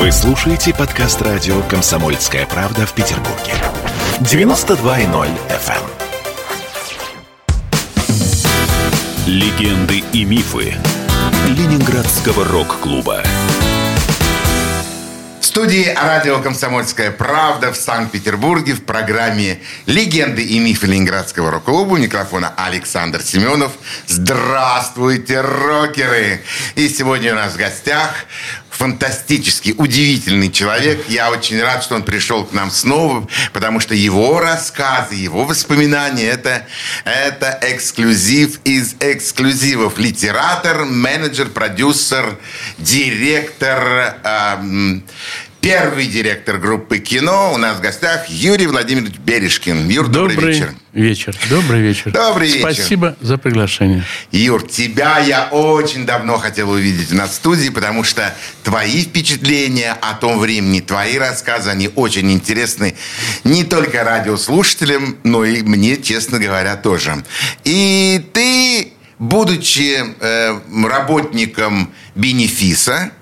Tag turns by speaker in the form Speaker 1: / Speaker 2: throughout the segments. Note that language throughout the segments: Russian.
Speaker 1: Вы слушаете подкаст радио «Комсомольская правда» в Петербурге. 92.0 FM. эм. Легенды и мифы Ленинградского рок-клуба.
Speaker 2: В студии радио «Комсомольская правда» в Санкт-Петербурге в программе «Легенды и мифы Ленинградского рок-клуба» у микрофона Александр Семенов. Здравствуйте, рокеры! И сегодня у нас в гостях фантастический, удивительный человек. Я очень рад, что он пришел к нам снова, потому что его рассказы, его воспоминания это, это эксклюзив из эксклюзивов. Литератор, менеджер, продюсер, директор, эм, Первый директор группы кино у нас в гостях Юрий Владимирович Бережкин. Юр, добрый,
Speaker 3: Добрый
Speaker 2: вечер.
Speaker 3: вечер. Добрый вечер.
Speaker 2: Добрый вечер.
Speaker 3: Спасибо за приглашение.
Speaker 2: Юр, тебя я очень давно хотел увидеть у нас в студии, потому что твои впечатления о том времени, твои рассказы, они очень интересны не только радиослушателям, но и мне, честно говоря, тоже. И ты, будучи э, работником бенефиса,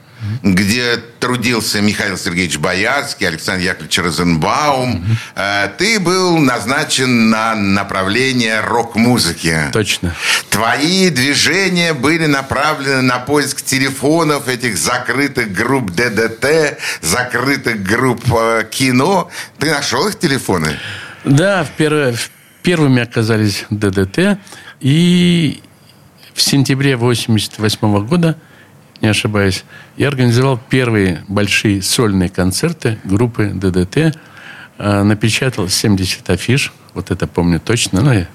Speaker 2: где трудился Михаил Сергеевич Боярский, Александр Яковлевич Розенбаум, э, ты был назначен на направление рок-музыки.
Speaker 3: Точно.
Speaker 2: Твои движения были направлены на поиск телефонов этих закрытых групп ДДТ, закрытых групп э, кино. Ты нашел их телефоны?
Speaker 3: Да, в первое- первыми оказались ДДТ. И в сентябре 88 года, не ошибаюсь, я организовал первые большие сольные концерты группы ДДТ. Э, Напечатал 70 афиш. Вот это помню точно. Ну,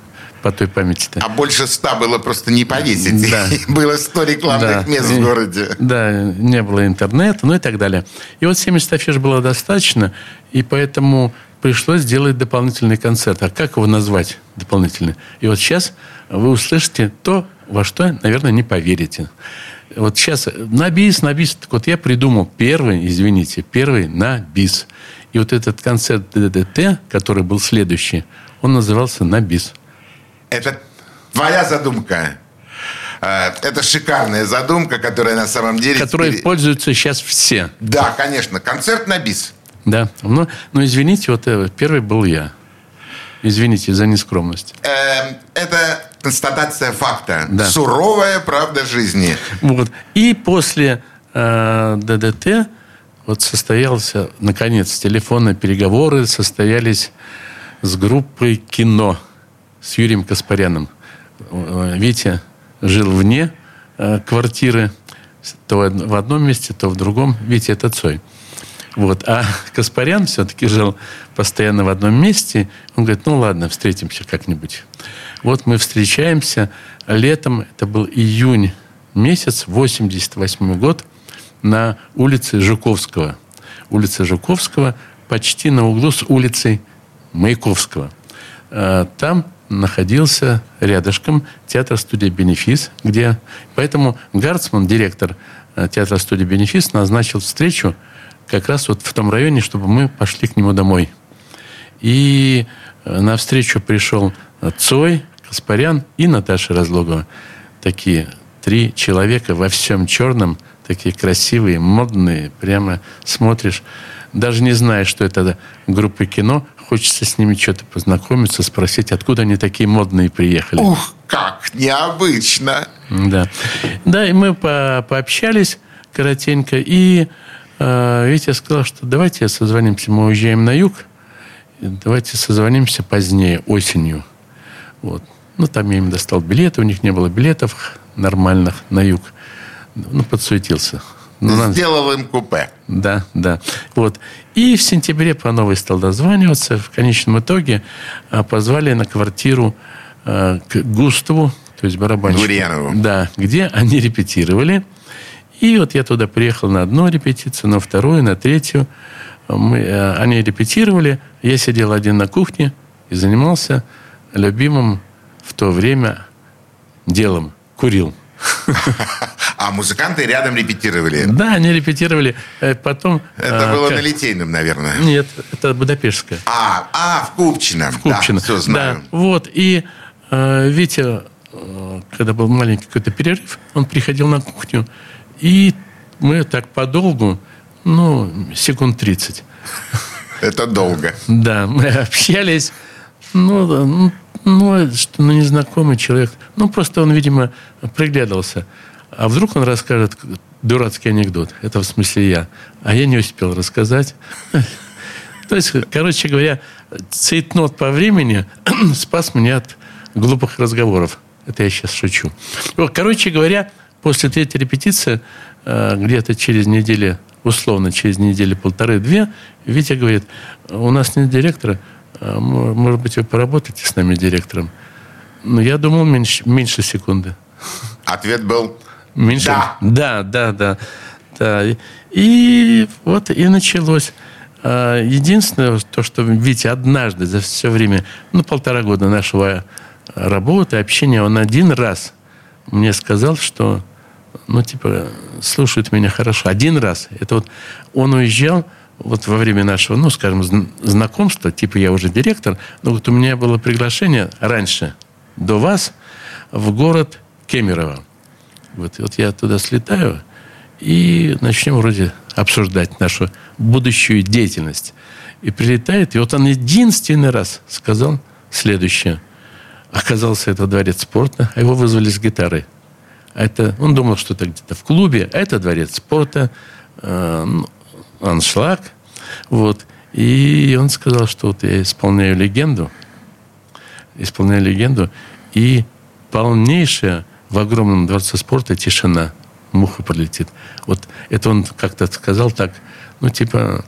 Speaker 3: по той памяти-то.
Speaker 2: А больше ста было просто не повесить.
Speaker 3: Да.
Speaker 2: Было сто рекламных
Speaker 3: Да.
Speaker 2: мест в городе.
Speaker 3: Да, не было интернета, ну и так далее. И вот 70 афиш было достаточно, и поэтому пришлось сделать дополнительный концерт. А как его назвать дополнительный? И вот сейчас вы услышите то, во что, наверное, не поверите. Вот сейчас на бис, на бис. Так вот я придумал первый, извините, первый на бис. И вот этот концерт ДДТ, который был следующий, он назывался на бис.
Speaker 2: Это твоя задумка. Э, Это шикарная задумка, которая на самом деле...
Speaker 3: Которой
Speaker 2: теперь-
Speaker 3: пользуются сейчас все.
Speaker 2: Да, конечно. Концерт на бис.
Speaker 3: Да. Ну, ну, извините, вот э, первый был я. Извините за нескромность.
Speaker 2: Э, Это констатация факта.
Speaker 3: Да.
Speaker 2: Суровая правда жизни.
Speaker 3: Вот. И после э, ДДТ вот состоялся, наконец, телефонные переговоры состоялись с группой «Кино» с Юрием Каспаряном. Э, Витя жил вне э, квартиры, то в в одном месте, то в другом. Витя – это Цой. Вот. А Каспарян все-таки жил постоянно в одном месте. Он говорит, ну ладно, встретимся как-нибудь. Вот мы встречаемся летом, это был июнь месяц, 88 год, на улице Жуковского. Улица Жуковского почти на углу с улицей Маяковского. Э, Там находился рядышком театр-студия «Бенефис», где... Поэтому Гарцман, директор э, театра-студии «Бенефис», назначил встречу как раз вот в том районе, чтобы мы пошли к нему домой. И э, на встречу пришел Цой, Каспарян и Наташа Разлогова. Такие три человека во всем черном, такие красивые, модные, прямо смотришь, даже не зная, что это группа кино, хочется с ними что-то познакомиться, спросить, откуда они такие модные приехали.
Speaker 2: Ух, как необычно.
Speaker 3: Да. Да, и мы по- пообщались коротенько. И э, Витя сказал, что давайте созвонимся, мы уезжаем на юг. Давайте созвонимся позднее, осенью. Вот. Ну, там я им достал билеты, у них не было билетов нормальных на юг. Ну, подсуетился. Ну, надо-
Speaker 2: Сделал им купе.
Speaker 3: да, да. Вот. И в сентябре по новой стал дозваниваться. В конечном итоге а, позвали на квартиру а, к Густаву, то есть барабанщику.
Speaker 2: Гурьянову.
Speaker 3: Да, где они репетировали. И вот я туда приехал на одну репетицию, на вторую, на третью. Мы, э, они репетировали. Я сидел один на кухне и занимался любимым в то время делом. Курил.
Speaker 2: А музыканты рядом репетировали.
Speaker 3: Да, они репетировали. Э, Потом...
Speaker 2: Это
Speaker 3: а,
Speaker 2: было
Speaker 3: как-
Speaker 2: на Литейном, наверное.
Speaker 3: Нет, это Будапештская.
Speaker 2: А, а, в Купчино.
Speaker 3: Купчино.
Speaker 2: Да, все знаю.
Speaker 3: Да, вот. И э, Витя, э, когда был маленький какой-то перерыв, он приходил на кухню, и мы так подолгу ну, секунд 30.
Speaker 2: Это долго.
Speaker 3: Да, мы общались. Ну, ну, что, ну, незнакомый человек. Ну, просто он, видимо, приглядывался. А вдруг он расскажет дурацкий анекдот. Это в смысле я. А я не успел рассказать. То есть, короче говоря, цейтнот по времени спас меня от глупых разговоров. Это я сейчас шучу. Короче говоря, после третьей репетиции, э, где-то через неделю, условно, через неделю полторы-две, Витя говорит, у нас нет директора, может быть, вы поработаете с нами директором? Но я думал меньше, меньше секунды.
Speaker 2: Ответ был
Speaker 3: меньше. Да. Да, да, да. да. И вот и началось. А, единственное, то, что Витя однажды за все время, ну, полтора года нашего работы, общения, он один раз мне сказал, что, ну, типа, слушают меня хорошо. Один раз. Это вот он уезжал, вот во время нашего, ну, скажем, знакомства, типа я уже директор, но вот у меня было приглашение раньше, до вас, в город Кемерово. Вот, вот я туда слетаю, и начнем вроде обсуждать нашу будущую деятельность. И прилетает, и вот он единственный раз сказал следующее. Оказался это дворец спорта, а его вызвали с гитарой. А это, он думал, что это где-то в клубе, а это дворец спорта. Аншлаг. Вот. И он сказал, что вот я исполняю легенду, исполняю легенду, и полнейшая в огромном дворце спорта тишина. Муха пролетит. Вот это он как-то сказал так, ну, типа,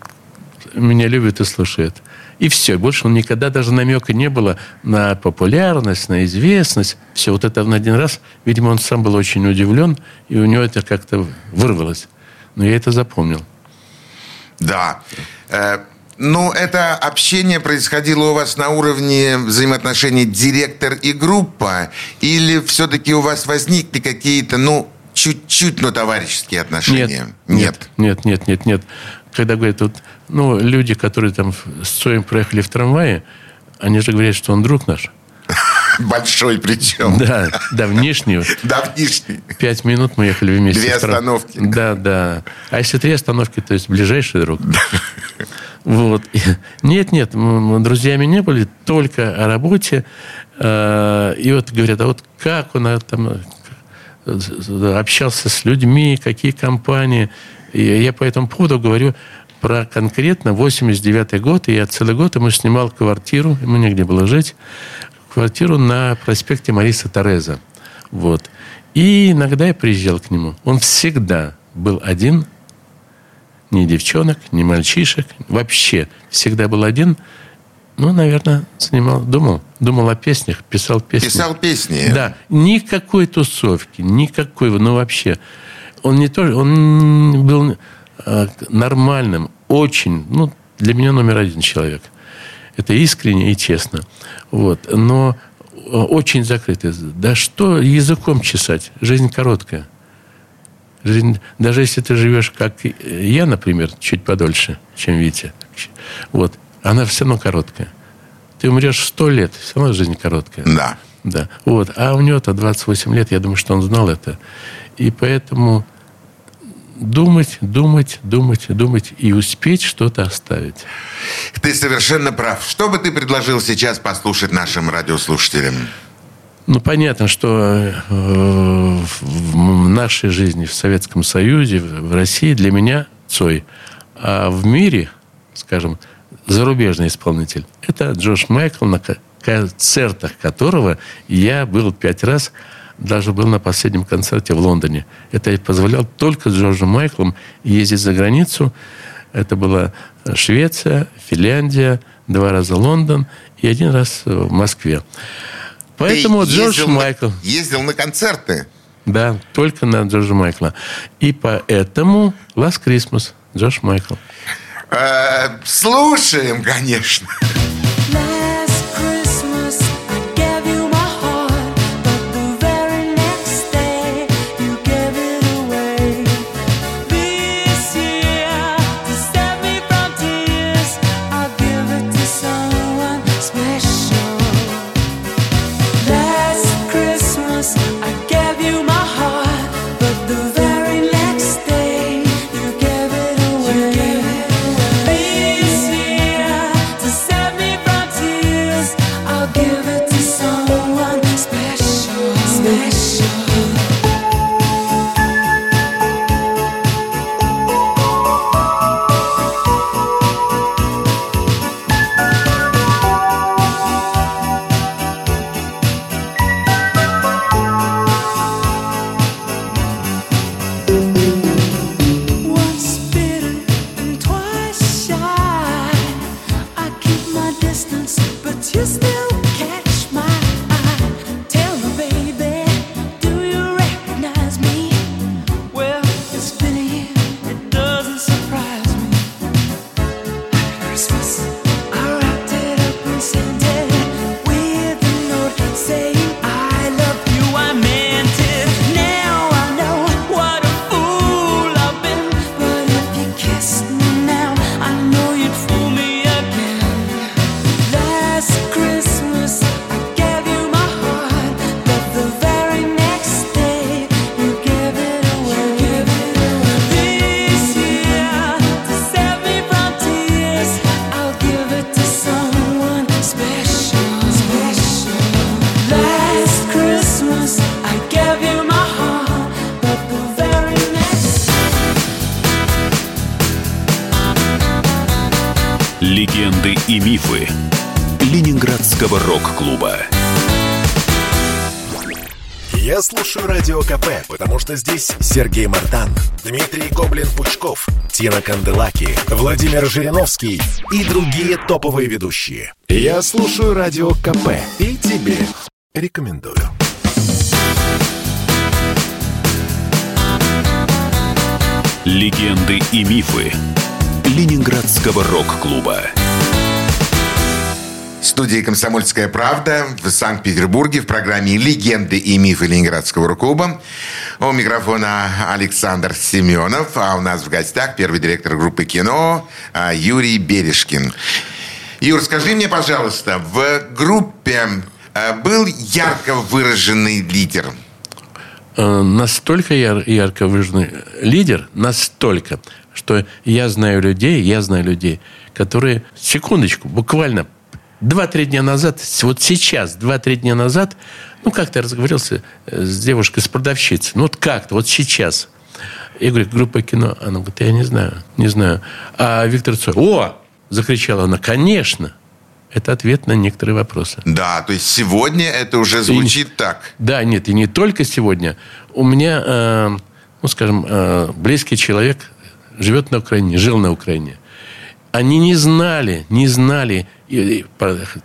Speaker 3: меня любят и слушают. И все. Больше он никогда даже намека не было на популярность, на известность. Все. Вот это на один раз, видимо, он сам был очень удивлен, и у него это как-то вырвалось. Но я это запомнил.
Speaker 2: Да. Э, ну, это общение происходило у вас на уровне взаимоотношений директор и группа? Или все-таки у вас возникли какие-то, ну, чуть-чуть, но товарищеские отношения?
Speaker 3: Нет. Нет, нет, нет, нет. нет. Когда говорят, вот, ну, люди, которые там с Цоем проехали в трамвае, они же говорят, что он друг наш.
Speaker 2: Большой причем.
Speaker 3: Да, да, внешний.
Speaker 2: Да, внешний.
Speaker 3: Пять минут мы ехали вместе.
Speaker 2: Две остановки.
Speaker 3: Да, да. А если три остановки, то есть ближайший друг. Вот. Нет, нет, мы друзьями не были, только о работе. А, и вот говорят, а вот как он там э, общался с людьми, какие компании. И я по этому поводу говорю про конкретно 89 год. И я целый год ему снимал квартиру, ему негде было жить квартиру на проспекте Мариса Тереза. Вот. И иногда я приезжал к нему. Он всегда был один, ни девчонок, ни мальчишек, вообще всегда был один. Ну, наверное, занимал, думал, думал о песнях, писал песни.
Speaker 2: Писал песни.
Speaker 3: Да, никакой тусовки, никакой, ну вообще. Он не тоже, он был э, нормальным, очень, ну, для меня номер один человек. Это искренне и честно. Вот. Но э, очень закрытый. Да что языком чесать? Жизнь короткая. Жизнь, даже если ты живешь, как я, например, чуть подольше, чем Витя, вот, она все равно короткая. Ты умрешь сто лет, все равно жизнь короткая.
Speaker 2: Да.
Speaker 3: Да. Вот. А у него-то 28 лет, я думаю, что он знал это. И поэтому думать, думать, думать, думать и успеть что-то оставить.
Speaker 2: Ты совершенно прав. Что бы ты предложил сейчас послушать нашим радиослушателям?
Speaker 3: Ну, понятно, что э, в нашей жизни, в Советском Союзе, в России для меня Цой. А в мире, скажем, зарубежный исполнитель, это Джош Майкл, на концертах которого я был пять раз даже был на последнем концерте в Лондоне. Это я позволял только с Джорджем Майклом ездить за границу. Это была Швеция, Финляндия, два раза Лондон и один раз в Москве. Поэтому
Speaker 2: Ты
Speaker 3: Джордж
Speaker 2: ездил
Speaker 3: Майкл...
Speaker 2: На, ездил на концерты?
Speaker 3: Да, только на Джорджа Майкла. И поэтому Last Christmas, Джордж Майкл.
Speaker 2: Э, слушаем, конечно.
Speaker 1: И мифы Ленинградского рок-клуба.
Speaker 4: Я слушаю Радио КП, потому что здесь Сергей Мартан, Дмитрий Гоблин-Пучков, Тина Канделаки, Владимир Жириновский и другие топовые ведущие. Я слушаю Радио КП и тебе рекомендую.
Speaker 1: Легенды и мифы Ленинградского рок-клуба.
Speaker 2: Студии «Комсомольская правда» в Санкт-Петербурге в программе «Легенды и мифы Ленинградского рок-клуба». У микрофона Александр Семенов, а у нас в гостях первый директор группы кино а, Юрий Бережкин. Юр, скажи мне, пожалуйста, в группе а, был ярко выраженный лидер –
Speaker 3: Э, настолько яр, ярко выраженный лидер, настолько, что я знаю людей, я знаю людей, которые, секундочку, буквально 2-3 дня назад, вот сейчас, 2-3 дня назад, ну, как-то разговорился э, с девушкой, с продавщицей. Ну, вот как-то, вот сейчас. Я говорю, группа кино. Она говорит, я не знаю, не знаю. А Виктор Цой, о! Закричала она, конечно. Это ответ на некоторые вопросы.
Speaker 2: Да, то есть сегодня это уже звучит и, так.
Speaker 3: Да, нет, и не только сегодня. У меня, э, ну, скажем, э, близкий человек живет на Украине, жил на Украине. Они не знали, не знали и,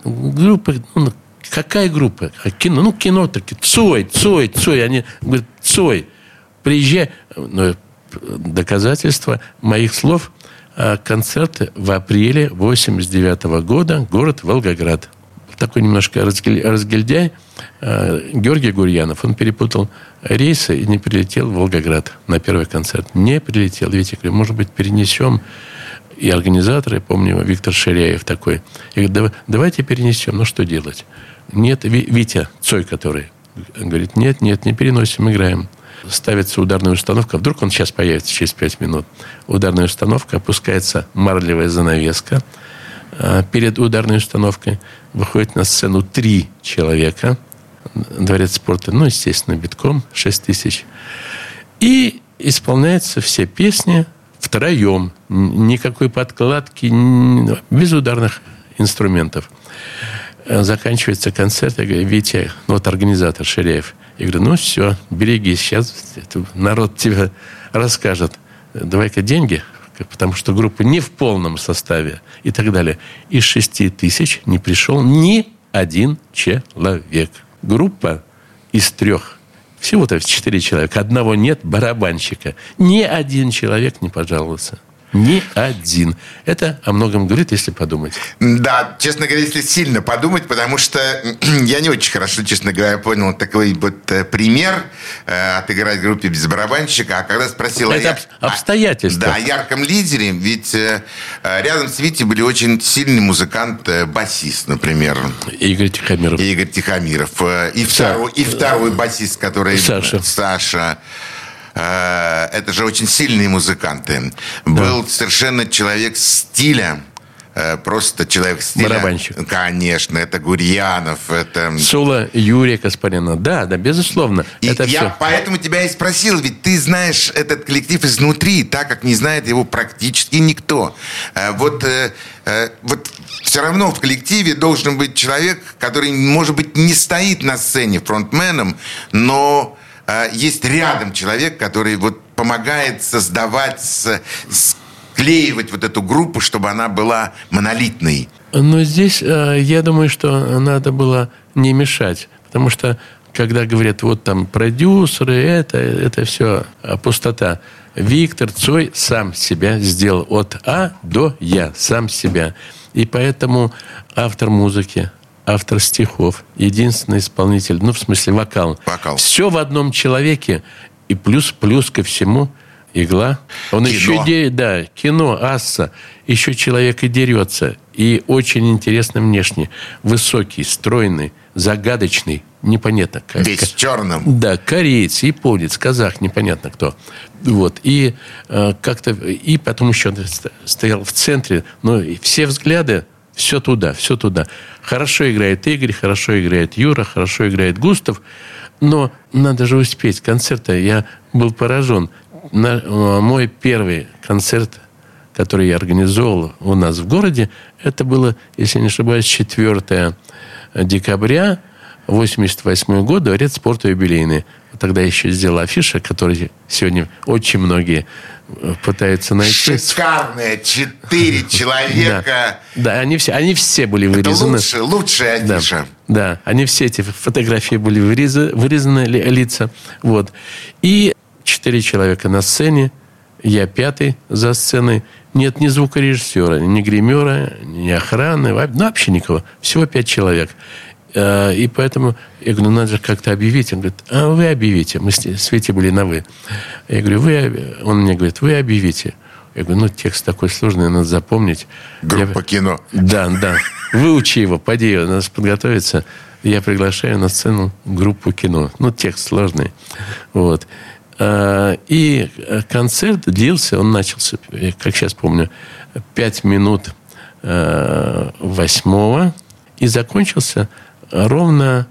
Speaker 3: группы, ну, какая группа? А кино, ну, кино таки, Цой, Цой, Цой. Они говорят, Цой, приезжай. Ну, доказательство моих слов – а концерты в апреле 89 года, город Волгоград. Такой немножко разгильдяй. А, Георгий Гурьянов, он перепутал рейсы и не прилетел в Волгоград на первый концерт. Не прилетел. Видите, может быть, перенесем и организаторы, помню, Виктор Ширяев такой. Я говорю, давайте перенесем, ну что делать? Нет, Витя Цой, который говорит, нет, нет, не переносим, играем ставится ударная установка, вдруг он сейчас появится через 5 минут, ударная установка, опускается марлевая занавеска, а, перед ударной установкой выходит на сцену три человека, дворец спорта, ну, естественно, битком, 6 тысяч, и исполняются все песни втроем, никакой подкладки, без ударных инструментов. Заканчивается концерт, я говорю, Витя, ну вот организатор Ширяев, я говорю, ну все, береги, сейчас народ тебе расскажет. Давай-ка деньги, потому что группа не в полном составе и так далее. Из шести тысяч не пришел ни один человек. Группа из трех всего-то четыре человека. Одного нет барабанщика. Ни один человек не пожаловался. Ни один. Это о многом говорит, если подумать.
Speaker 2: Да, честно говоря, если сильно подумать, потому что я не очень хорошо, честно говоря, понял такой вот э, пример э, отыграть в группе без барабанщика. А когда спросил...
Speaker 3: Это
Speaker 2: о,
Speaker 3: обстоятельства.
Speaker 2: Да, о ярком лидере, ведь э, рядом с Витей были очень сильный музыкант, э, басист, например.
Speaker 3: Игорь Тихомиров.
Speaker 2: Игорь Тихомиров. Э, и, второй, и второй басист, который...
Speaker 3: Саша.
Speaker 2: Саша. Э, это же очень сильные музыканты. Да. Был совершенно человек стиля, э, просто человек стиля.
Speaker 3: Барабанщик.
Speaker 2: Конечно, это Гурьянов, это...
Speaker 3: Соло Юрия Каспарина. Да, да, безусловно.
Speaker 2: И
Speaker 3: это
Speaker 2: я
Speaker 3: все.
Speaker 2: поэтому тебя и спросил, ведь ты знаешь этот коллектив изнутри, так как не знает его практически никто. Э, вот, вот все равно в коллективе должен быть человек, который, может быть, не стоит на сцене фронтменом, но есть рядом человек, который вот помогает создавать, склеивать вот эту группу, чтобы она была монолитной.
Speaker 3: Но здесь а, я думаю, что надо было не мешать, потому что когда говорят, вот там продюсеры, это, это все пустота. Виктор Цой сам себя сделал от А до Я, сам себя. И поэтому автор музыки, автор стихов, единственный исполнитель, ну, в смысле, вокал.
Speaker 2: Вокал.
Speaker 3: Все в одном человеке. И плюс, плюс ко всему, игла. Он кино. еще, де, да, кино, асса. Еще человек и дерется. И очень интересно внешне. Высокий, стройный, загадочный. Непонятно.
Speaker 2: Как, Весь в черном.
Speaker 3: Да, кореец, японец, казах, непонятно кто. Вот. И э, как-то... И потом еще стоял в центре. Но все взгляды все туда, все туда. Хорошо играет Игорь, хорошо играет Юра, хорошо играет Густав. Но надо же успеть концерта. Я был поражен. На, мой первый концерт который я организовал у нас в городе, это было, если не ошибаюсь, 4 декабря 88 год, дворец спорта юбилейный. Тогда еще сделал афиша, которую сегодня очень многие э, пытаются найти.
Speaker 2: Шикарные четыре человека.
Speaker 3: Да, да они, все, они все были вырезаны.
Speaker 2: Это лучшая, лучшая афиша.
Speaker 3: Да, да, они все эти фотографии были вырезаны, вырезаны лица. Вот. И четыре человека на сцене, я пятый за сценой. Нет ни звукорежиссера, ни гримера, ни охраны, ну, вообще никого. Всего пять человек. Э, и поэтому я говорю, ну надо же как-то объявить. Он говорит, а вы объявите. Мы с Светей были на «вы». Я говорю, вы... Он мне говорит, вы объявите. Я говорю, ну текст такой сложный, надо запомнить.
Speaker 2: Группа
Speaker 3: я...
Speaker 2: кино.
Speaker 3: Да, да. Выучи его, поди, надо подготовиться. Я приглашаю на сцену группу кино. Ну, текст сложный. Вот. Э, и концерт длился, он начался, как сейчас помню, 5 минут э, восьмого и закончился ровно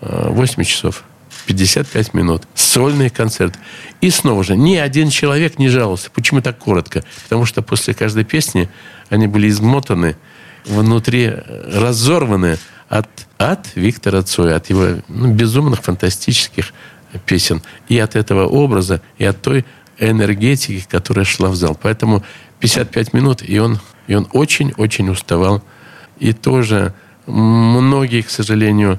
Speaker 3: 8 э, часов. 55 минут. Сольный концерт. И снова же, ни один человек не жаловался. Почему так коротко? Потому что после каждой песни они были измотаны, внутри разорваны от, от Виктора Цоя, от его ну, безумных, фантастических песен. И от этого образа, и от той энергетики, которая шла в зал. Поэтому 55 минут, и он, и он очень-очень уставал. И тоже многие, к сожалению,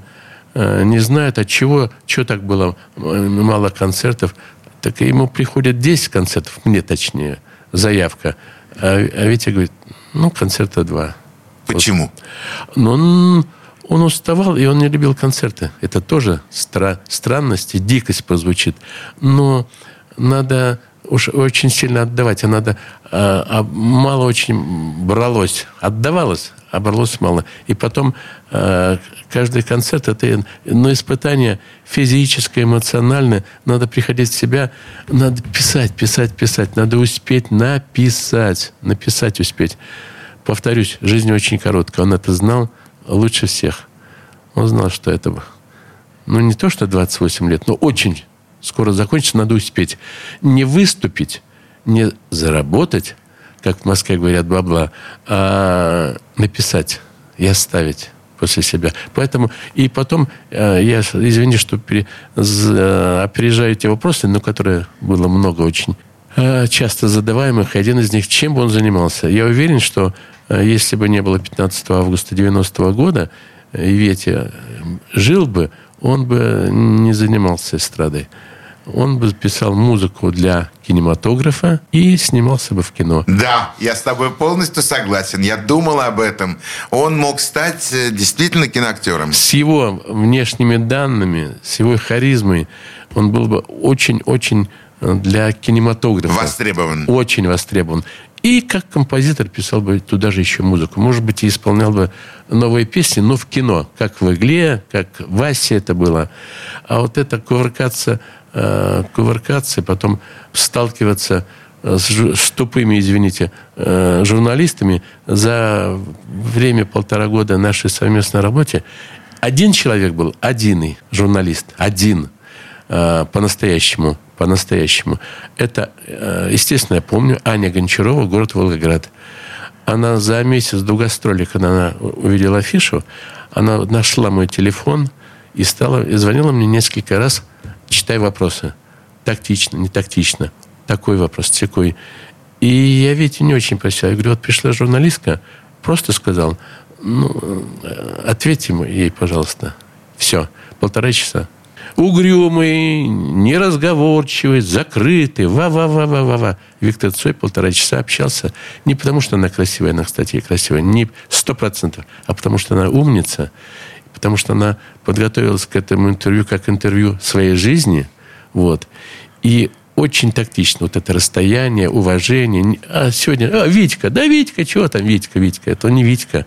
Speaker 3: э, не знают, от чего, что так было мало концертов. Так ему приходят 10 концертов, мне точнее, заявка. А, а Витя говорит, ну, концерта два.
Speaker 2: Почему?
Speaker 3: Вот. Ну, он, он уставал, и он не любил концерты. Это тоже стра- странность и дикость прозвучит. Но надо уж очень сильно отдавать, а надо... А, а мало очень бралось. Отдавалось, оборлось мало. И потом э, каждый концерт это ну, испытание физическое, эмоциональное. Надо приходить в себя, надо писать, писать, писать. Надо успеть написать, написать успеть. Повторюсь, жизнь очень короткая. Он это знал лучше всех. Он знал, что это, ну не то, что 28 лет, но очень скоро закончится, надо успеть. Не выступить, не заработать, как в Москве говорят, бабла, а написать и оставить после себя. Поэтому и потом э, я, извини, что пере, опережаю эти вопросы, но которые было много очень э, часто задаваемых. Один из них, чем бы он занимался? Я уверен, что э, если бы не было 15 августа 90 -го года, и Ветя жил бы, он бы не занимался эстрадой он бы писал музыку для кинематографа и снимался бы в кино.
Speaker 2: Да, я с тобой полностью согласен. Я думал об этом. Он мог стать э, действительно киноактером.
Speaker 3: С его внешними данными, с его харизмой, он был бы очень-очень э, для кинематографа.
Speaker 2: Востребован.
Speaker 3: Очень востребован. И как композитор писал бы туда же еще музыку. Может быть, и исполнял бы новые песни, но в кино. Как в «Игле», как в «Васе» это было. А вот это кувыркаться э, кувыркаться, потом сталкиваться с, с тупыми, извините, э, журналистами за время полтора года нашей совместной работы. Один человек был, одиный журналист, один э, по-настоящему, по-настоящему. Это, э, естественно, я помню, Аня Гончарова, город Волгоград. Она за месяц до гастролей, когда она увидела афишу, она нашла мой телефон и стала, и звонила мне несколько раз читай вопросы. Тактично, не тактично. Такой вопрос, такой. И я ведь не очень просил. Я говорю, вот пришла журналистка, просто сказал, ну, ответьте ей, пожалуйста. Все, полтора часа. Угрюмый, неразговорчивый, закрытый, ва-ва-ва-ва-ва-ва. Виктор Цой полтора часа общался. Не потому, что она красивая, она, кстати, красивая, не сто процентов, а потому, что она умница потому что она подготовилась к этому интервью как интервью своей жизни. Вот. И очень тактично. Вот это расстояние, уважение. А сегодня, а, Витька, да, Витька, чего там Витька, Витька? Это не Витька.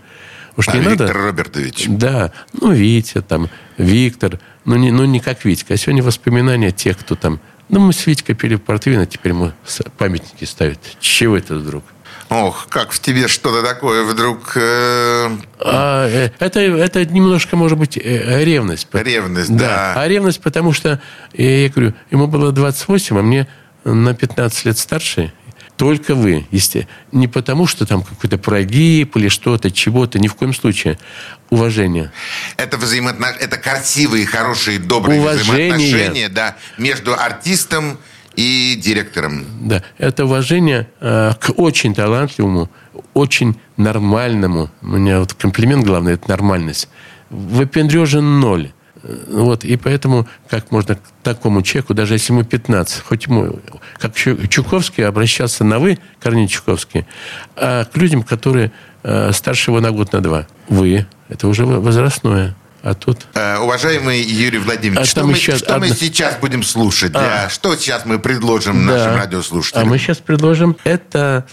Speaker 2: Уж а не Виктор надо... Робертович.
Speaker 3: Да, ну, Витя, там, Виктор, ну не, ну, не как Витька. А сегодня воспоминания тех, кто там... Ну, мы с Витькой пили портвейн, а теперь мы памятники ставят. Чего это вдруг?
Speaker 2: Ох, как в тебе что-то такое вдруг... Э...
Speaker 3: А, э, это, это немножко, может быть, э, ревность.
Speaker 2: Ревность, да.
Speaker 3: да. А ревность, потому что, я говорю, ему было 28, а мне на 15 лет старше. Только вы. Если, не потому, что там какой-то прогиб или что-то, чего-то. Ни в коем случае. Уважение.
Speaker 2: Это, взаимоотно... это красивые, хорошие, добрые
Speaker 3: Уважение.
Speaker 2: взаимоотношения да, между артистом и директором.
Speaker 3: Да, это уважение э, к очень талантливому, очень нормальному. У меня вот комплимент главный – это нормальность. Выпендрежен ноль. Э, Вот, и поэтому как можно к такому человеку, даже если ему 15, хоть ему, как Чу- Чуковский обращался на «вы», Корней Чуковский, а к людям, которые э, старше его на год, на два. «Вы» – это уже возрастное. А тут
Speaker 2: Э, уважаемый Юрий Владимирович,
Speaker 3: А
Speaker 2: что, мы,
Speaker 3: еще
Speaker 2: что мы сейчас будем слушать? Для... Что сейчас мы предложим нашим
Speaker 3: Да.
Speaker 2: радиослушателям?
Speaker 3: А мы сейчас предложим. Это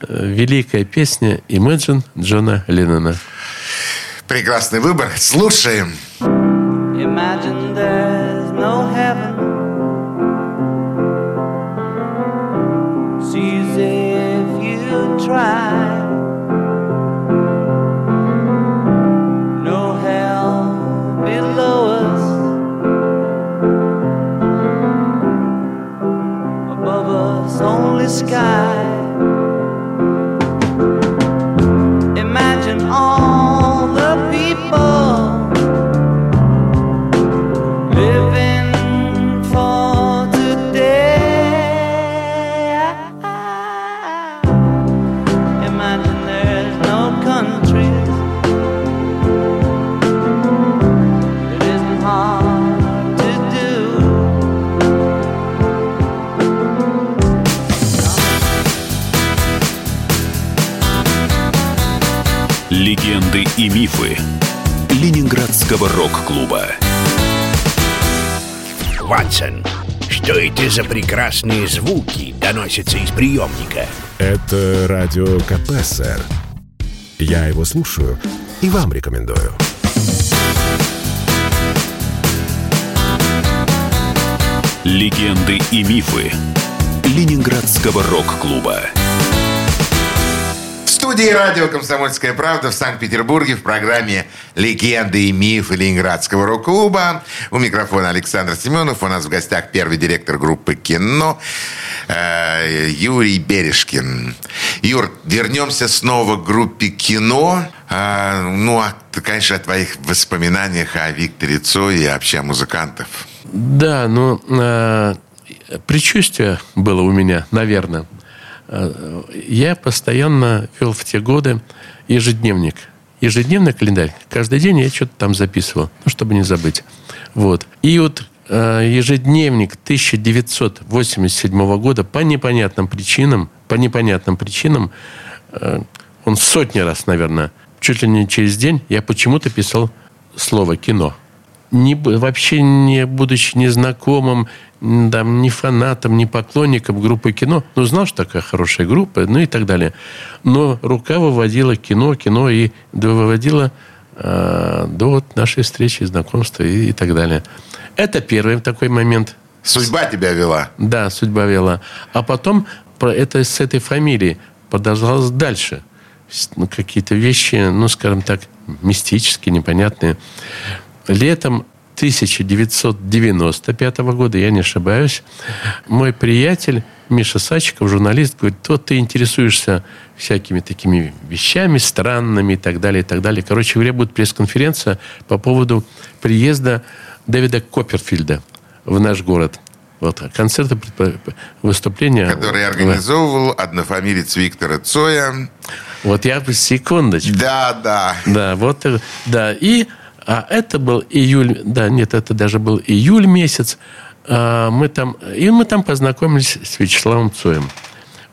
Speaker 3: э, великая песня «Imagine» Джона Леннона.
Speaker 2: Прекрасный выбор. Слушаем.
Speaker 5: Imagine there's no heaven. Easy if you try.
Speaker 6: Прекрасные звуки доносятся из приемника?
Speaker 4: Это радио КП, сэр. Я его слушаю и вам рекомендую.
Speaker 1: Легенды и мифы Ленинградского рок-клуба.
Speaker 2: Студии радио «Комсомольская правда» в Санкт-Петербурге в программе «Легенды и мифы Ленинградского рок-клуба». У микрофона Александр Семенов. У нас в гостях первый директор группы «Кино» э, Юрий Бережкин. Юр, вернемся снова к группе «Кино». А, ну, а, конечно, о твоих воспоминаниях о Викторе Цое и вообще о музыкантов.
Speaker 3: Да, ну, э, предчувствие было у меня, наверное. Э, Я постоянно вел в те годы ежедневник. Ежедневный календарь. Каждый день я что-то там записывал, ну, чтобы не забыть. Вот. И вот э, ежедневник 1987 года по непонятным причинам, по непонятным причинам, э, он сотни раз, наверное, чуть ли не через день, я почему-то писал слово «кино» не, вообще не будучи незнакомым, там, ни фанатом, ни поклонником группы кино, ну, знал, что такая хорошая группа, ну и так далее. Но рука выводила кино, кино и выводила э, до вот нашей встречи, знакомства и, и так далее. Это первый такой момент.
Speaker 2: Судьба тебя вела.
Speaker 3: Да, судьба вела. А потом про это с этой фамилией продолжалось дальше. Ну, какие-то вещи, ну, скажем так, мистические, непонятные. Летом 1995 года, я не ошибаюсь, мой приятель Миша Сачиков, журналист, говорит, вот ты интересуешься всякими такими вещами странными и так далее, и так далее. Короче говоря, будет пресс-конференция по поводу приезда Дэвида Копперфильда в наш город. Вот, концерты, выступления.
Speaker 2: Который организовывал однофамилец Виктора Цоя.
Speaker 3: Вот я бы секундочку.
Speaker 2: Да, да.
Speaker 3: Да, вот, э, да. И а это был июль, да, нет, это даже был июль месяц. А, мы там, и мы там познакомились с Вячеславом Цоем.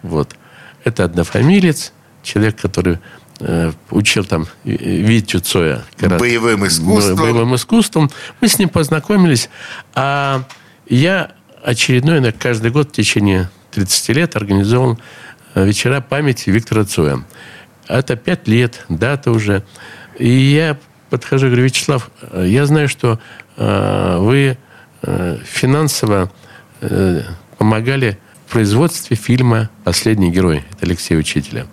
Speaker 3: Вот. Это однофамилец, человек, который э, учил там э, Витю Цоя. как раз
Speaker 2: Боевым искусством.
Speaker 3: бо- боевым искусством. Мы с ним познакомились. А я очередной, на каждый год в течение 30 лет организовал э, вечера памяти Виктора Цоя. Это пять лет, дата уже. И я подхожу и говорю, Вячеслав, э, я знаю, что э, вы э, финансово помогали в производстве фильма «Последний герой» от Алексея Учителя.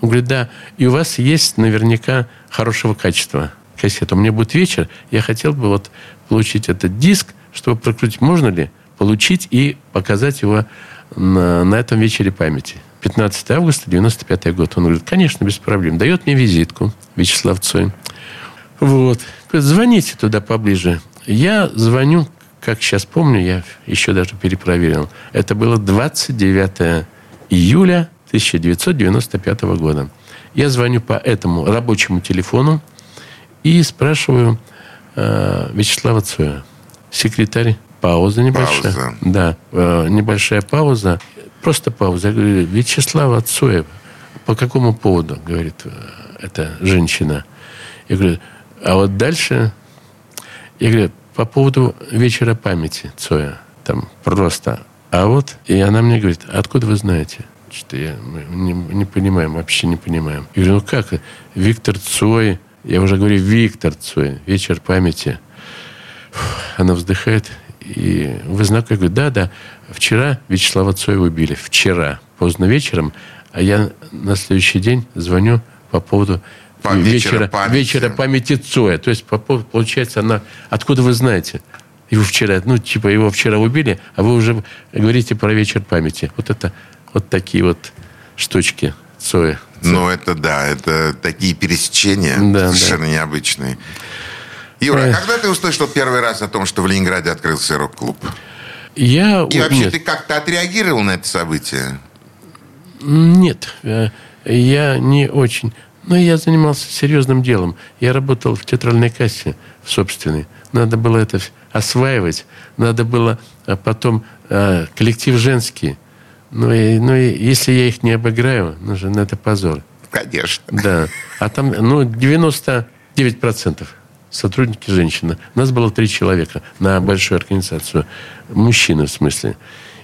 Speaker 3: Он говорит, да, и у вас есть наверняка хорошего качества кассета. У меня будет вечер, я хотел бы вот получить этот диск, чтобы прокрутить. Можно ли получить и показать его на, на этом вечере памяти? 15 августа 95 год. Он говорит, конечно, без проблем. Дает мне визитку Вячеслав Цой. Вот. Звоните туда поближе. Я звоню, как сейчас помню, я еще даже перепроверил. Это было 29 июля 1995 года. Я звоню по этому рабочему телефону и спрашиваю э, Вячеслава Цоя, секретарь. Пауза небольшая.
Speaker 2: Пауза.
Speaker 3: Да, э, небольшая пауза. Просто пауза. Я говорю, Вячеслав Цоя, по какому поводу, говорит э, эта женщина. Я говорю, а вот дальше... Я говорю, по поводу вечера памяти Цоя. Там просто. А вот, и она мне говорит, откуда вы знаете? Что я мы не, не понимаем, вообще не понимаем. Я говорю, ну как? Виктор Цой, я уже говорю, Виктор Цой, вечер памяти. Она вздыхает, и вы знакомы? Я говорю, да, да, вчера Вячеслава Цоя убили. Вчера, поздно вечером. А я на следующий день звоню по поводу
Speaker 2: По- вечера памяти.
Speaker 3: вечера памяти Цоя. То есть, получается, она... Откуда вы знаете? Его вчера, ну, типа, его вчера убили, а вы уже говорите про вечер памяти. Вот это, вот такие вот штучки Цоя.
Speaker 2: Ну, это да, это такие пересечения
Speaker 3: Да,
Speaker 2: совершенно необычные. Юра, а когда ты услышал первый раз о том, что в Ленинграде открылся рок-клуб?
Speaker 3: Я...
Speaker 2: И вообще
Speaker 3: нет.
Speaker 2: ты как-то отреагировал на это событие?
Speaker 3: Нет, э, я не очень. Но я занимался серьезным делом. Я работал в театральной кассе в собственной. Надо было это осваивать. Надо было а, потом а, коллектив женский. Ну, и, ну и если я их не обыграю, ну же, ну, это позор.
Speaker 2: Конечно.
Speaker 3: Да. А там, ну, 99% сотрудники женщины. У нас было три человека на большую организацию. Мужчины, в смысле.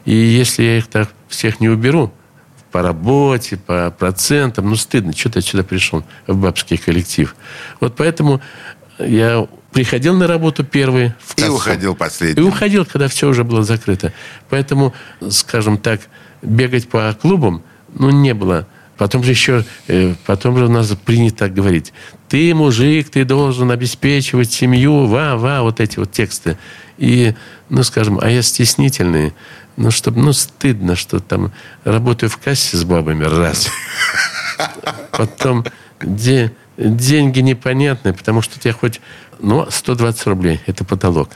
Speaker 3: И если я их так всех не уберу, по работе, по процентам, ну, стыдно, что ты сюда пришел, в бабский коллектив. Вот поэтому я приходил на работу первый в
Speaker 2: И
Speaker 3: кассу.
Speaker 2: уходил
Speaker 3: И
Speaker 2: последним.
Speaker 3: уходил, когда все уже было закрыто. Поэтому, скажем так, бегать по клубам, ну, не было. Потом же еще, э, потом же у нас принято так говорить. Ты мужик, ты должен обеспечивать семью, ва-ва, вот эти вот тексты. И, ну, скажем, а я стеснительный. Ну, чтобы, ну, стыдно, что там работаю в кассе с бабами, раз. Потом де- деньги непонятные, потому что у тебя хоть, ну, 120 рублей, это потолок.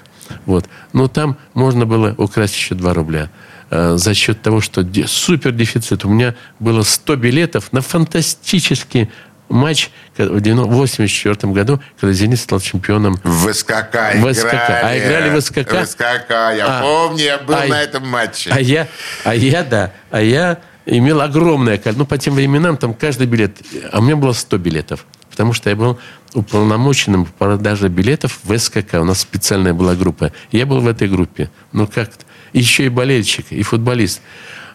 Speaker 3: Вот. Но там можно было украсть еще 2 рубля. Э, За счет того, что супер дефицит. У меня было 100 билетов на фантастический матч в 1984 году, когда «Зенит» стал чемпионом
Speaker 2: В СКК
Speaker 3: В СКК. А играли в СКК?
Speaker 2: В СКК, я
Speaker 3: А.
Speaker 2: помню, я был
Speaker 3: А-
Speaker 2: на этом матче.
Speaker 3: А я, а я, да, а я имел огромное. Ну, по тем временам там каждый билет... А у меня было 100 билетов. Потому что я был уполномоченным по продаже билетов в СКК. У нас специальная была группа. Я был в этой группе. Ну, как Еще и болельщик, и футболист.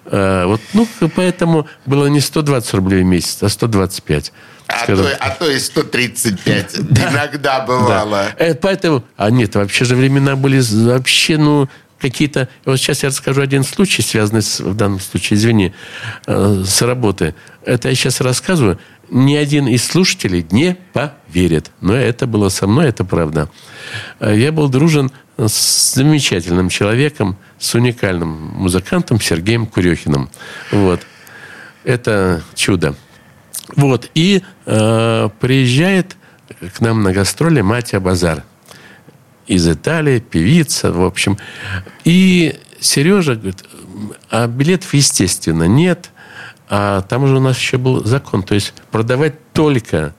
Speaker 3: А, вот, ну, поэтому было не 120 рублей в месяц, а 125.
Speaker 2: А
Speaker 3: скажем
Speaker 2: то, а то и 135. Иногда бывало.
Speaker 3: Э, Поэтому, а нет, вообще же времена были вообще, ну, какие-то... Вот сейчас я расскажу один случай, связанный с, в данном случае, извини, э, с работы. Это я сейчас рассказываю. Ни один из слушателей не поверит. Но это было со мной, это правда. Э, Я был дружен с замечательным человеком, с уникальным музыкантом Сергеем Курехиным. Вот. Это чудо. Вот. И э, приезжает к нам на гастроли Матя Базар. Из Италии, певица, в общем. И Сережа говорит, а билетов, естественно, нет. А там же у нас еще был закон. То есть продавать только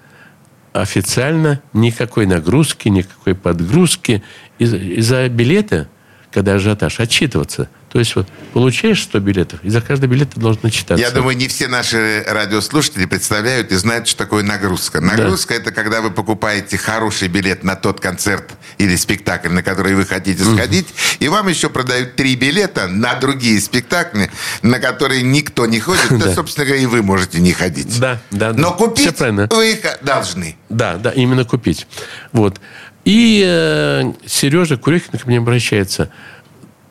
Speaker 3: официально, никакой нагрузки, никакой подгрузки. И, за- и за билеты, когда ажиотаж, отчитываться. То есть вот получаешь 100 билетов, и за каждый билет ты должен отчитаться.
Speaker 2: Я думаю, не все наши радиослушатели представляют и знают, что такое нагрузка. Нагрузка это когда вы покупаете хороший билет на тот концерт или спектакль, на который вы хотите сходить, и вам еще продают три билета на другие спектакли, на которые никто не ходит, то,
Speaker 3: Да.
Speaker 2: собственно говоря, и вы можете не ходить.
Speaker 3: Да, да, да.
Speaker 2: Но купить вы их должны.
Speaker 3: Да, да, именно купить. Вот. И э, Сережа Курехин ко мне обращается.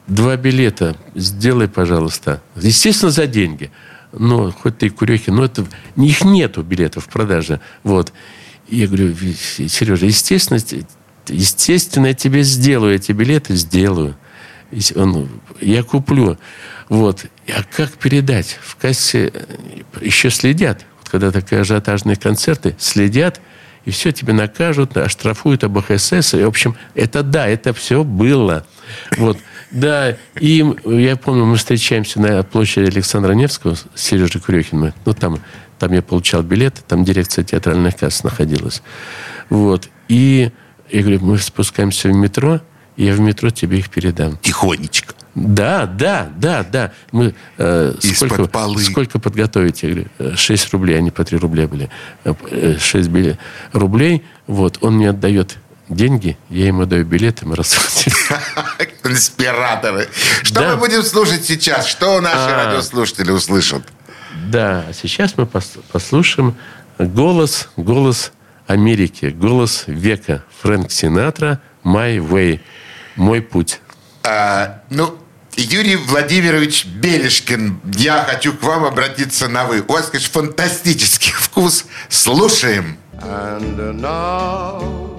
Speaker 3: Два билета сделай, пожалуйста. Естественно, за деньги. Но хоть ты и Курехин, но это, их нету билетов в продаже. Вот. Я говорю, Сережа, естественно, естественно, я тебе сделаю эти билеты, сделаю. Он, я куплю. Вот. А как передать? В кассе э, еще следят. Вот когда такие ажиотажные концерты, следят, и все тебе накажут, оштрафуют об ХСС. И, в общем, это да, это все было. Вот. Да, и я помню, мы встречаемся на площади Александра Невского с Сережей Курехиным. Ну, там, там я получал билеты, там дирекция театральных касс находилась. Вот. И я говорю, мы спускаемся в метро, и я в метро тебе их передам.
Speaker 2: Тихонечко.
Speaker 3: Да, да, да, да. Мы, э, сколько,
Speaker 2: полы.
Speaker 3: сколько подготовить? Я говорю, «Э, 6 рублей, они по 3 рубля были. Э, э, 6 билет, рублей. Вот, он мне отдает деньги, я ему даю билеты, мы расходимся.
Speaker 2: Конспираторы. Что
Speaker 3: Да.
Speaker 2: мы будем слушать сейчас? Что наши
Speaker 3: А.
Speaker 2: радиослушатели услышат?
Speaker 3: Да, а сейчас мы пос- послушаем голос, голос Америки, голос века Фрэнк Синатра «My Way», «Мой путь».
Speaker 2: А, ну, Юрий Владимирович Белешкин, я хочу к вам обратиться на «вы». У вас, конечно, фантастический вкус. Слушаем.
Speaker 7: And now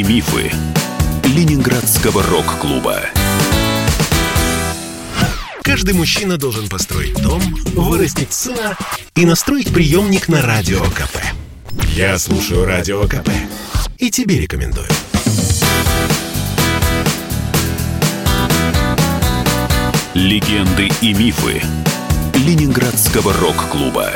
Speaker 1: и мифы Ленинградского рок-клуба.
Speaker 4: Каждый мужчина должен построить дом, вырастить сына и настроить приемник на Радио КП. Я слушаю Радио КП и тебе рекомендую.
Speaker 1: Легенды и мифы Ленинградского рок-клуба.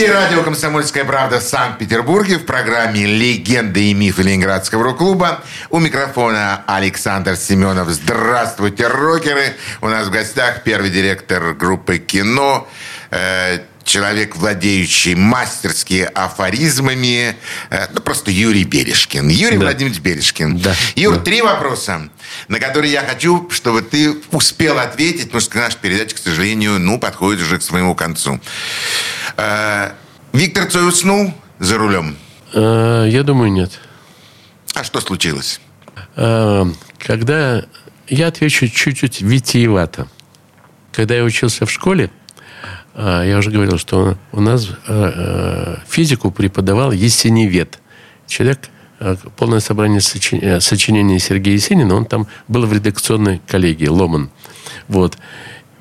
Speaker 2: Студии радио «Комсомольская правда» в Санкт-Петербурге в программе «Легенды и мифы Ленинградского рок-клуба». У микрофона Александр Семенов. Здравствуйте, рокеры! У нас в гостях первый директор группы «Кино», э, человек, владеющий мастерски афоризмами, э, ну, просто Юрий Бережкин. Юрий
Speaker 3: Да.
Speaker 2: Владимирович Бережкин.
Speaker 3: Да.
Speaker 2: Юр,
Speaker 3: Да.
Speaker 2: три вопроса, на которые я хочу, чтобы ты успел ответить, потому что наша передача, к сожалению, ну, подходит уже к своему концу. Э, Виктор Цой уснул за рулем.
Speaker 3: Э, Я думаю, нет.
Speaker 2: А что случилось?
Speaker 3: Когда... Я отвечу чуть-чуть витиевато. Когда я учился в школе, я уже говорил, что у нас э, э, физику преподавал Есеневед. Человек, э, полное собрание сочи- сочинений Сергея Есенина, он там был в редакционной коллегии, Ломан. Вот.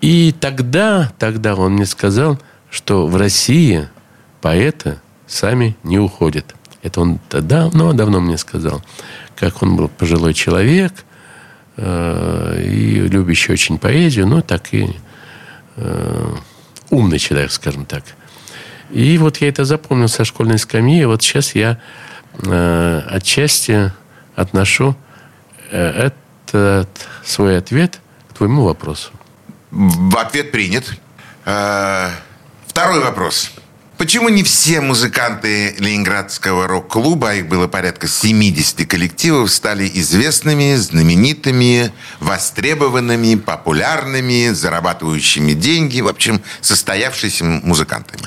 Speaker 3: И тогда, тогда он мне сказал, что в России поэты сами не уходят. Это он давно, давно мне сказал. Как он был пожилой человек и любящий очень поэзию, ну, так и умный человек, скажем так. И вот я это запомнил со школьной скамьи. Вот сейчас я э, отчасти отношу э, этот свой ответ к твоему вопросу.
Speaker 2: Ответ принят. Э, Второй вопрос. Почему не все музыканты Ленинградского рок-клуба, а их было порядка 70 коллективов, стали известными, знаменитыми, востребованными, популярными, зарабатывающими деньги, в общем, состоявшимися музыкантами?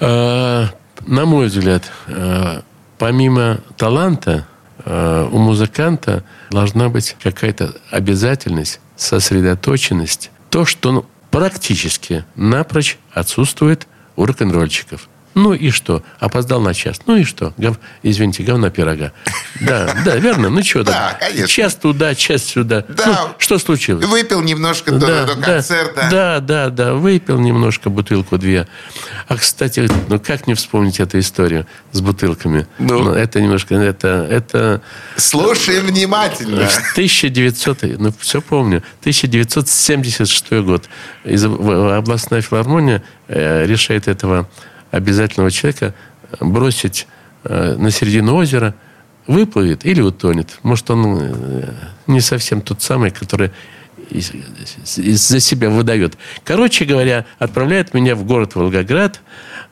Speaker 3: Э, На мой взгляд, э, помимо таланта, э, у музыканта должна быть какая-то обязательность, сосредоточенность. То, что ну, практически напрочь отсутствует у рок-н-ролльщиков. Ну и что? Опоздал на час. Ну и что? Гов... Извините, говна пирога. Да, да, верно. Ну что
Speaker 2: Да, конечно.
Speaker 3: Час туда, час сюда.
Speaker 2: Да.
Speaker 3: Ну, что случилось?
Speaker 2: Выпил немножко до, до концерта.
Speaker 3: Да, да, да. Выпил немножко бутылку две. А, кстати, ну как не вспомнить эту историю с бутылками?
Speaker 2: Ну?
Speaker 3: это немножко... Это, это
Speaker 2: Слушаем внимательно.
Speaker 3: в 1900... Ну, все помню. 1976 год. Из, областная филармония э, решает этого обязательного человека бросить э, на середину озера, выплывет или утонет. Может, он э, не совсем тот самый, который из- из- за себя выдает. Короче говоря, отправляет меня в город Волгоград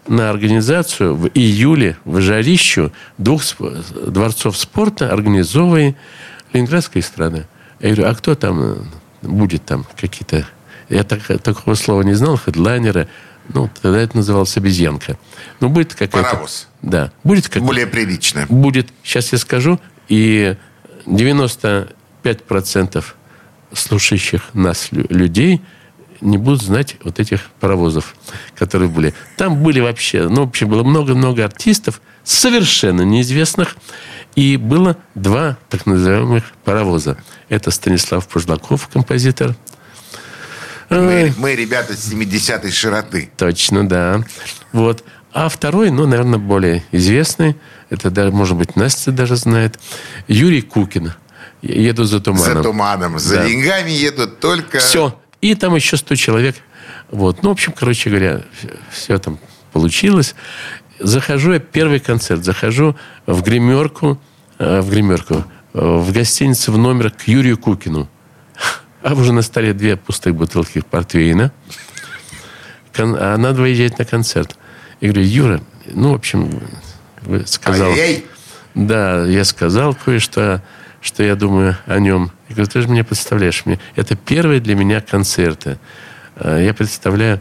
Speaker 3: на организацию в июле в жарищу двух дворцов спорта, организовывая Ленинградская эстрада. Я говорю, а кто там э, будет там какие-то... Я так- такого слова не знал, хедлайнеры. Ну, тогда это называлось обезьянка. Ну, будет какая-то...
Speaker 2: Паровоз.
Speaker 3: Да. Будет как
Speaker 2: Более прилично.
Speaker 3: будет, сейчас я скажу, и 95% слушающих нас лю- людей не будут знать вот этих паровозов, которые были. Там были вообще, ну, в общем, было много-много артистов, совершенно неизвестных, и было два так называемых паровоза. Это Станислав Пужлаков, композитор,
Speaker 2: Мы, мы ребята с 70-й широты.
Speaker 3: Точно, да. Вот. А второй, ну, наверное, более известный, это, даже, может быть, Настя даже знает, Юрий Кукин. Еду за туманом.
Speaker 2: За туманом. За
Speaker 3: Да.
Speaker 2: деньгами едут только...
Speaker 3: Все. И там еще 100 человек. Вот. Ну, в общем, короче говоря, все там получилось. Захожу я, первый концерт, захожу в гримерку, э, в гримерку, э, в гостинице в номер к Юрию Кукину. А уже на столе две пустые бутылки портвейна. А надо выезжать на концерт. Я говорю, Юра, ну, в общем, вы сказал...
Speaker 2: Ай-яй-яй.
Speaker 3: Да, я сказал кое-что, что я думаю о нем. Я говорю, ты же меня представляешь. Мне... Это первые для меня концерты. Э, Я представляю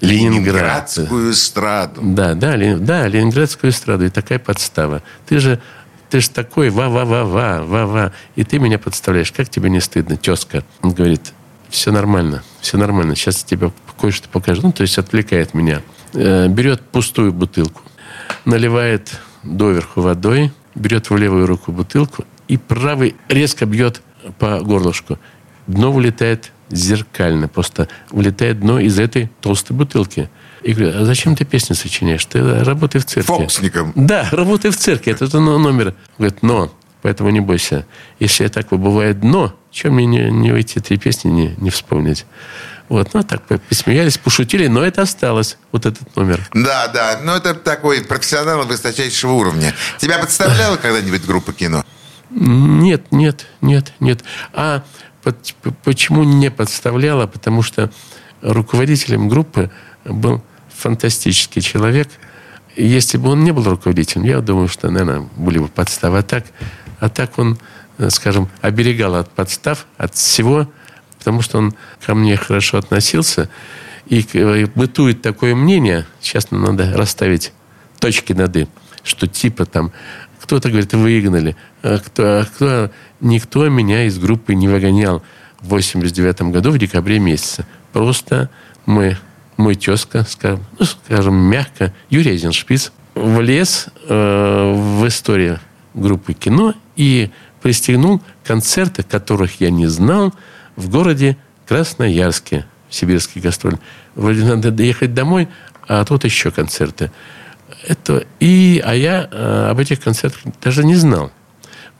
Speaker 3: Ленинград.
Speaker 2: Ленинградскую эстраду.
Speaker 3: Да, да, Лен- да, Ленинградскую эстраду. И такая подстава. Ты же, ты же такой ва-ва-ва-ва, ва-ва. И ты меня подставляешь. Как тебе не стыдно, тезка? Он говорит, все нормально, все нормально. Сейчас я тебе кое-что покажу. Ну, то есть отвлекает меня. Э, Берет пустую бутылку, наливает доверху водой, берет в левую руку бутылку и правый резко бьет по горлышку. Дно вылетает зеркально. Просто вылетает дно из этой толстой бутылки. И говорю, а зачем ты песни сочиняешь? Ты работай в цирке.
Speaker 2: Фокусником.
Speaker 3: Да, работай в цирке. Это то номер. Говорит, но, поэтому не бойся. Если так бывает дно, чем мне не, не эти три песни не, не вспомнить? Вот, ну, так посмеялись, пошутили, но это осталось, вот этот номер.
Speaker 2: Да, да. Ну, это такой профессионал высочайшего уровня. Тебя подставляла когда-нибудь группа кино?
Speaker 3: Нет, нет, нет, нет. А под- почему не подставляла? Потому что руководителем группы был фантастический человек. Если бы он не был руководителем, я думаю, что, наверное, были бы подставы. А так, а так он, э, скажем, оберегал от подстав, от всего, потому что он ко мне хорошо относился. И э, бытует такое мнение, сейчас нам надо расставить точки над «и», что типа там кто-то говорит, выгнали, а кто, а кто, никто меня из группы не выгонял в 89 году в декабре месяце. Просто мы, мой тезка, скажем, ну, скажем мягко, Юрий Эйзеншпиц, влез э, в историю группы кино и пристегнул концерты, которых я не знал, в городе Красноярске, сибирский гастроль. Вроде надо доехать домой, а тут еще концерты. Это, и, а я э, об этих концертах даже не знал.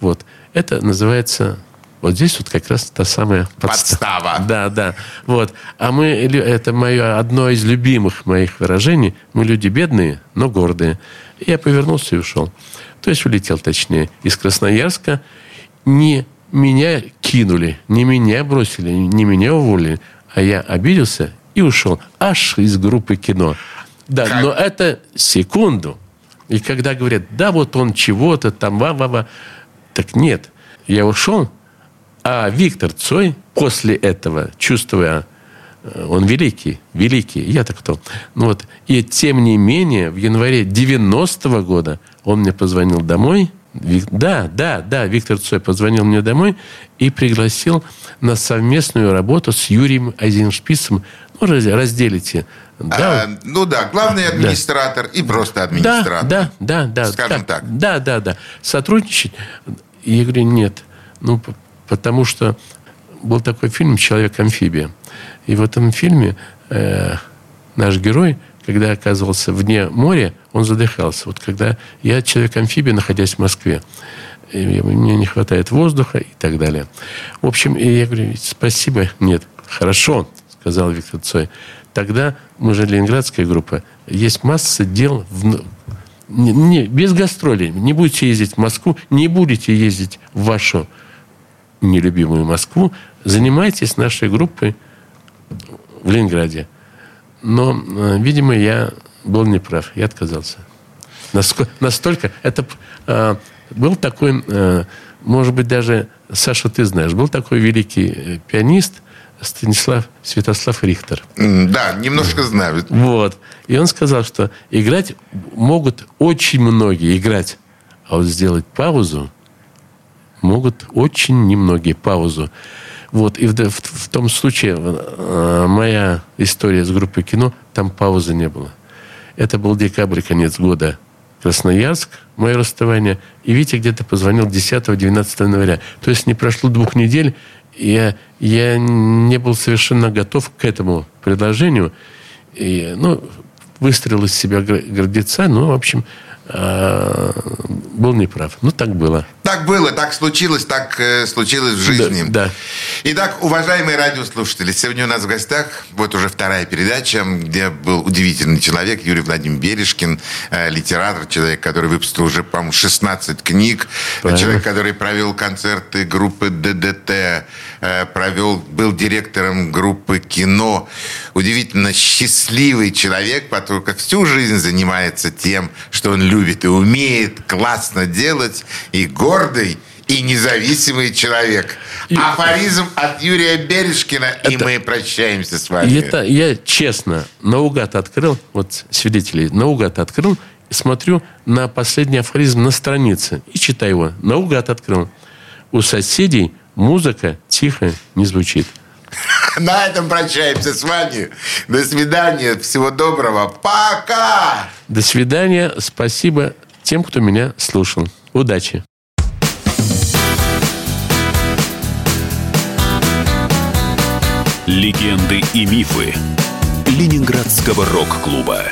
Speaker 3: Вот. Это называется... Вот здесь вот как раз та самая
Speaker 2: Подстава.
Speaker 3: Да, да. Вот. А мы... Это мое одно из любимых моих выражений. Мы люди бедные, но гордые. И я повернулся и ушел. То есть улетел, точнее, из Красноярска. Не меня кинули, не меня бросили, не меня уволили, а я обиделся и ушел. Аж из группы кино. Да,
Speaker 2: Как?
Speaker 3: но это секунду. И когда говорят, да, вот он чего-то там, ва-ва-ва. Так нет, я ушел, а Виктор Цой после этого, чувствуя, э, он великий, великий, я-то кто? Ну вот, и тем не менее, в январе 90-го года он мне позвонил домой, Вик- да, да, да, Виктор Цой позвонил мне домой и пригласил на совместную работу с Юрием Айзеншпицем. Ну, раз- разделите. Да,
Speaker 2: А, ну да, главный администратор и просто
Speaker 3: да,
Speaker 2: администратор.
Speaker 3: да, да, да.
Speaker 2: Скажем
Speaker 3: да,
Speaker 2: так.
Speaker 3: Да, да, да. Сотрудничать? Я говорю, нет. Ну, потому что был такой фильм «Человек-амфибия». И в этом фильме э, наш герой, когда оказывался вне моря, он задыхался. Вот когда я человек-амфибия, находясь в Москве, и мне не хватает воздуха и так далее. В общем, и я говорю, спасибо, нет, хорошо, сказал Виктор Цой. Тогда мы же ленинградская группа, есть масса дел в, не, не, без гастролей. Не будете ездить в Москву, не будете ездить в вашу нелюбимую Москву. Занимайтесь нашей группой в Ленинграде. Но, э, видимо, я был неправ. Я отказался. Наско- Настолько... Это э, был такой... э, может быть, даже, Саша, ты знаешь, был такой великий э, пианист Станислав Святослав Рихтер.
Speaker 2: Да, немножко знаю.
Speaker 3: Вот. И он сказал, что играть могут очень многие играть, а вот сделать паузу могут очень немногие паузу. Вот. И в, в- в том случае э, моя история с группой кино, там паузы не было. Это был декабрь, конец года. Красноярск, мое расставание. И Витя где-то позвонил 10-12 января. То есть не прошло двух недель, я, я не был совершенно готов к этому предложению. И, ну, выстрелил из себя гордеца, ну, в общем, был неправ. Ну, так было.
Speaker 2: Так было, так случилось, так э, случилось в жизни.
Speaker 3: Да, да.
Speaker 2: Итак, уважаемые радиослушатели, сегодня у нас в гостях вот уже вторая передача, где был удивительный человек Юрий Владимирович Бережкин, э, литератор, человек, который выпустил уже, по-моему, 16 книг,
Speaker 3: Правильно.
Speaker 2: человек, который провел концерты группы ДДТ, провел, был директором группы кино. Удивительно счастливый человек, который всю жизнь занимается тем, что он любит и умеет классно делать, и гордый, и независимый человек. Афоризм от Юрия Бережкина, и мы прощаемся с вами.
Speaker 3: Это я честно наугад открыл, вот свидетелей, наугад открыл, смотрю на последний афоризм на странице и читаю его. Наугад открыл. У соседей музыка тихо не звучит.
Speaker 2: На этом прощаемся с вами. До свидания. Всего доброго. Пока!
Speaker 3: До свидания. Спасибо тем, кто меня слушал. Удачи.
Speaker 1: Легенды и мифы Ленинградского рок-клуба.